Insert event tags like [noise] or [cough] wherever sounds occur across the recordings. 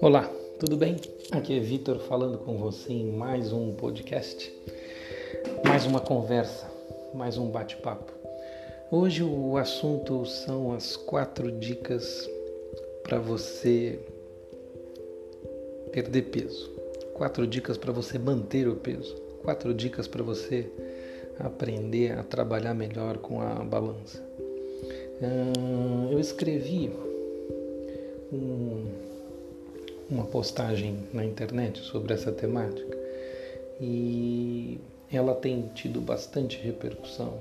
Olá, tudo bem? Aqui é Vitor falando com você em mais um podcast, mais uma conversa, mais um bate-papo. Hoje o assunto são as quatro dicas para você perder peso, quatro dicas para você manter o peso, quatro dicas para você aprender a trabalhar melhor com a balança. Eu escrevi uma postagem na internet sobre essa temática e ela tem tido bastante repercussão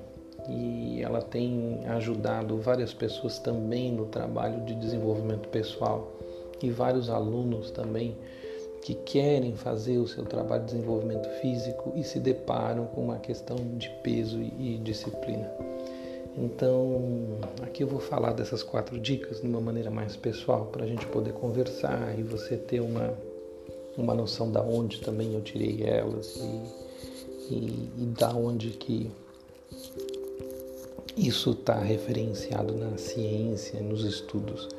e ela tem ajudado várias pessoas também no trabalho de desenvolvimento pessoal e vários alunos também que querem fazer o seu trabalho de desenvolvimento físico e se deparam com uma questão de peso e disciplina. Então, aqui eu vou falar dessas quatro dicas de uma maneira mais pessoal para a gente poder conversar e você ter uma, uma noção da onde também eu tirei elas e, e, e da onde que isso está referenciado na ciência, nos estudos.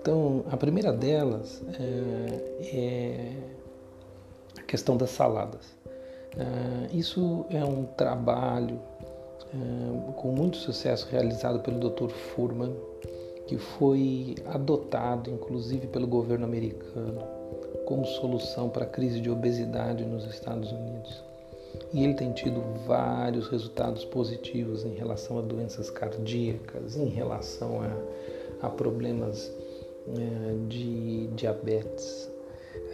Então, a primeira delas é, é a questão das saladas. É, isso é um trabalho com muito sucesso realizado pelo Dr. Furman, que foi adotado inclusive pelo governo americano como solução para a crise de obesidade nos Estados Unidos. E ele tem tido vários resultados positivos em relação a doenças cardíacas, em relação a, a problemas eh, de diabetes.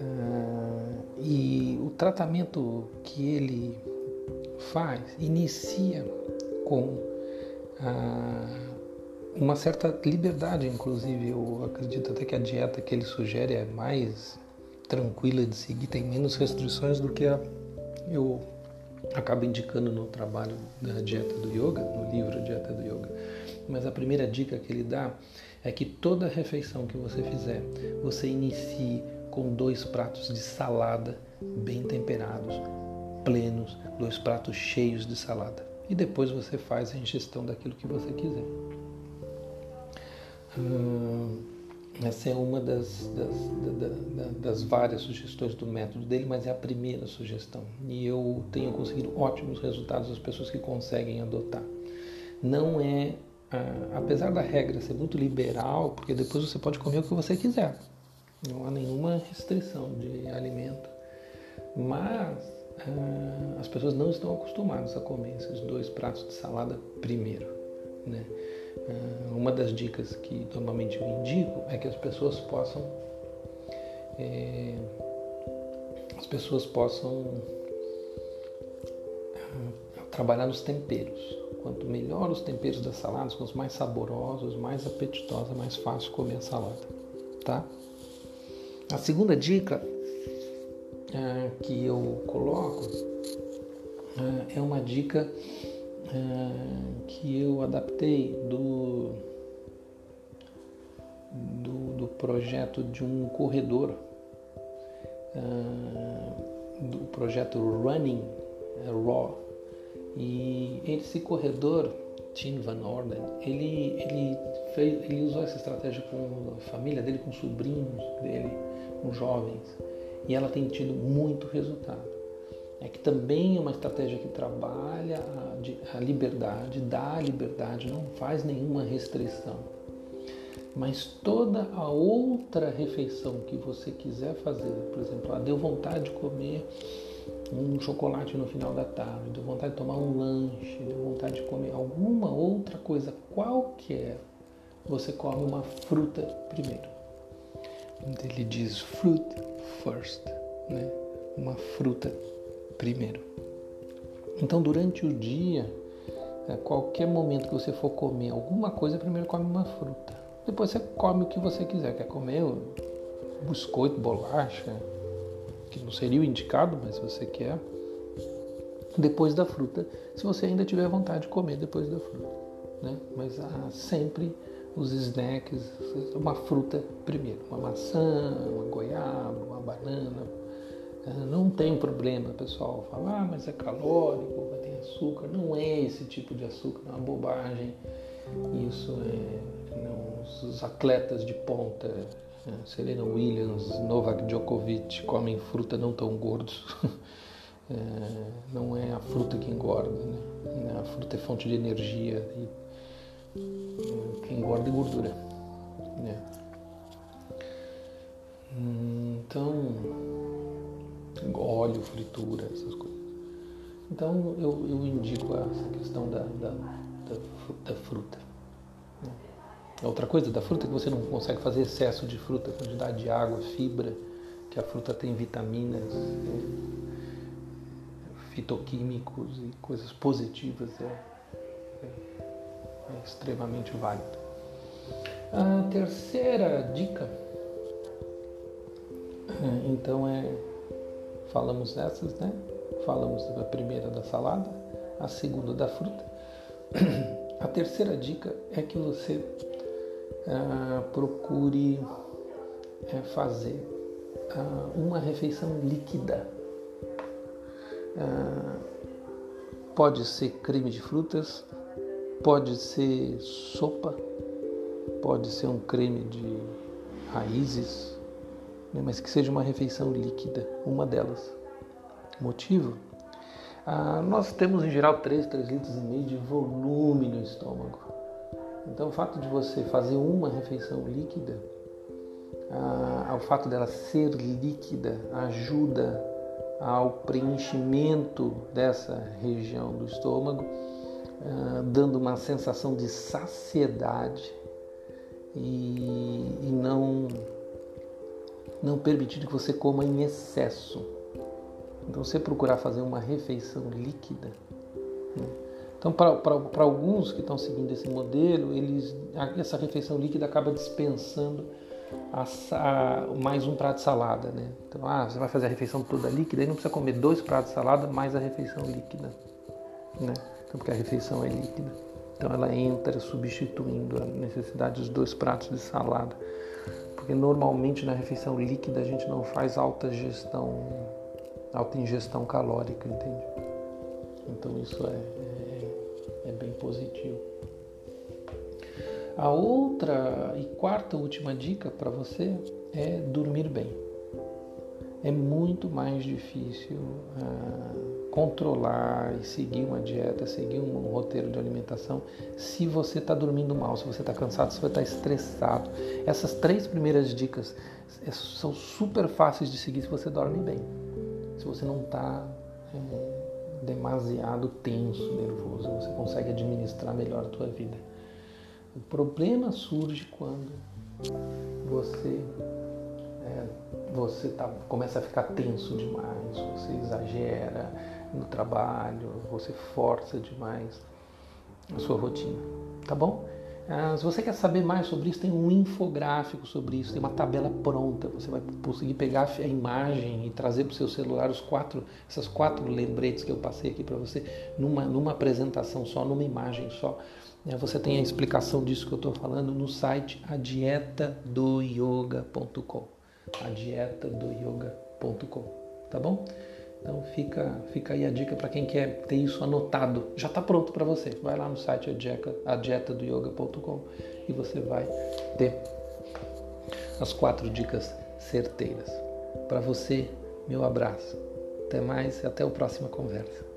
Uh, e o tratamento que ele faz inicia com ah, uma certa liberdade, inclusive. Eu acredito até que a dieta que ele sugere é mais tranquila de seguir, tem menos restrições do que a eu acabo indicando no trabalho da dieta do yoga, no livro Dieta do Yoga. Mas a primeira dica que ele dá é que toda refeição que você fizer, você inicie com dois pratos de salada bem temperados, plenos, dois pratos cheios de salada e depois você faz a ingestão daquilo que você quiser. Hum, essa é uma das, das, das, várias sugestões do método dele, mas é a primeira sugestão. E eu tenho conseguido ótimos resultados das pessoas que conseguem adotar. Não é, ah, apesar da regra ser muito liberal, porque depois você pode comer o que você quiser. Não há nenhuma restrição de alimento. Mas as pessoas não estão acostumadas a comer esses dois pratos de salada primeiro. Né? Ah, uma das dicas que normalmente eu indico é que as pessoas possam é, as pessoas possam ah, trabalhar nos temperos. Quanto melhor os temperos das saladas, quanto mais saborosos, mais apetitosa, mais fácil comer a salada, tá? A segunda dica é, que eu coloco é, é uma dica é, que eu adaptei do, do, do, projeto de um corredor, do projeto Running Raw. E esse corredor, Tim Van Orden, ele, ele, fez, ele usou essa estratégia com a família dele, com sobrinhos dele, com jovens e ela tem tido muito resultado. É que também é uma estratégia que trabalha a, liberdade, dá a liberdade, não faz nenhuma restrição. Mas toda a outra refeição que você quiser fazer, por exemplo, ah, deu vontade de comer um chocolate no final da tarde, deu vontade de tomar um lanche, deu vontade de comer alguma outra coisa qualquer, você come uma fruta primeiro. Ele diz fruit first, né? Uma fruta primeiro. Então, durante o dia, a qualquer momento que você for comer alguma coisa, primeiro come uma fruta. Depois você come o que você quiser. Quer comer biscoito, bolacha, que não seria o indicado, mas você quer, depois da fruta, se você ainda tiver vontade de comer depois da fruta. Né? Mas ah, sempre os snacks, uma fruta primeiro, uma maçã, uma goiaba, uma banana. É, não tem problema, pessoal, falar, ah, mas é calórico, ter açúcar. Não é esse tipo de açúcar, é uma bobagem. Isso é. Não, os atletas de ponta É, Serena Williams, Novak Djokovic comem fruta não tão gordos. [laughs] É, não é a fruta que engorda, né? A fruta é fonte de energia e é, engorda é gordura. Né? Então, óleo, fritura, essas coisas. Então eu, eu indico essa questão da, da, da, da fruta. Né? Outra coisa da fruta é que você não consegue fazer excesso de fruta, quantidade de água, fibra, que a fruta tem vitaminas, né? fitoquímicos e coisas positivas é, é, é extremamente válido. A terceira dica, então é, falamos dessas, né? Falamos da primeira da salada, a segunda da fruta. [clears throat] A terceira dica é que você ah, procure é, fazer ah, uma refeição líquida. Ah, pode ser creme de frutas, pode ser sopa, pode ser um creme de raízes, né, mas que seja uma refeição líquida, uma delas. Motivo? Ah, nós temos em geral 3, 3 litros e meio de volume no estômago. Então o fato de você fazer uma refeição líquida, ah, o fato dela ser líquida ajuda ao preenchimento dessa região do estômago, ah, dando uma sensação de saciedade e, e não, não permitir que você coma em excesso. Então, você procurar fazer uma refeição líquida. Né? Então, para alguns que estão seguindo esse modelo, eles, essa refeição líquida acaba dispensando a, a, mais um prato de salada. Né? Então, ah, você vai fazer a refeição toda líquida, aí não precisa comer dois pratos de salada mais a refeição líquida. Né? Então, porque a refeição é líquida. Então, ela entra substituindo a necessidade dos dois pratos de salada. Porque normalmente na refeição líquida a gente não faz alta gestão alta ingestão calórica, entende? Então isso é, é, é bem positivo. A outra e quarta última dica para você é dormir bem. É muito mais difícil uh, controlar e seguir uma dieta, seguir um, um roteiro de alimentação se você está dormindo mal, se você está cansado, se você está estressado. Essas três primeiras dicas é, são super fáceis de seguir se você dorme bem se você não está é, demasiado tenso, nervoso, você consegue administrar melhor a tua vida. O problema surge quando você é, você tá, começa a ficar tenso demais, você exagera no trabalho, você força demais a sua rotina, tá bom? Ah, se você quer saber mais sobre isso, tem um infográfico sobre isso, tem uma tabela pronta. Você vai conseguir pegar a imagem e trazer para o seu celular os quatro, essas quatro lembretes que eu passei aqui para você numa, numa apresentação só, numa imagem só. É, você tem a explicação disso que eu estou falando no site adietadoyoga.com. Adietadoyoga.com, tá bom? Então fica, fica aí a dica para quem quer ter isso anotado. Já está pronto para você. Vai lá no site adietadoyoga.com e você vai ter as quatro dicas certeiras. Para você, meu abraço. Até mais e até a próxima conversa.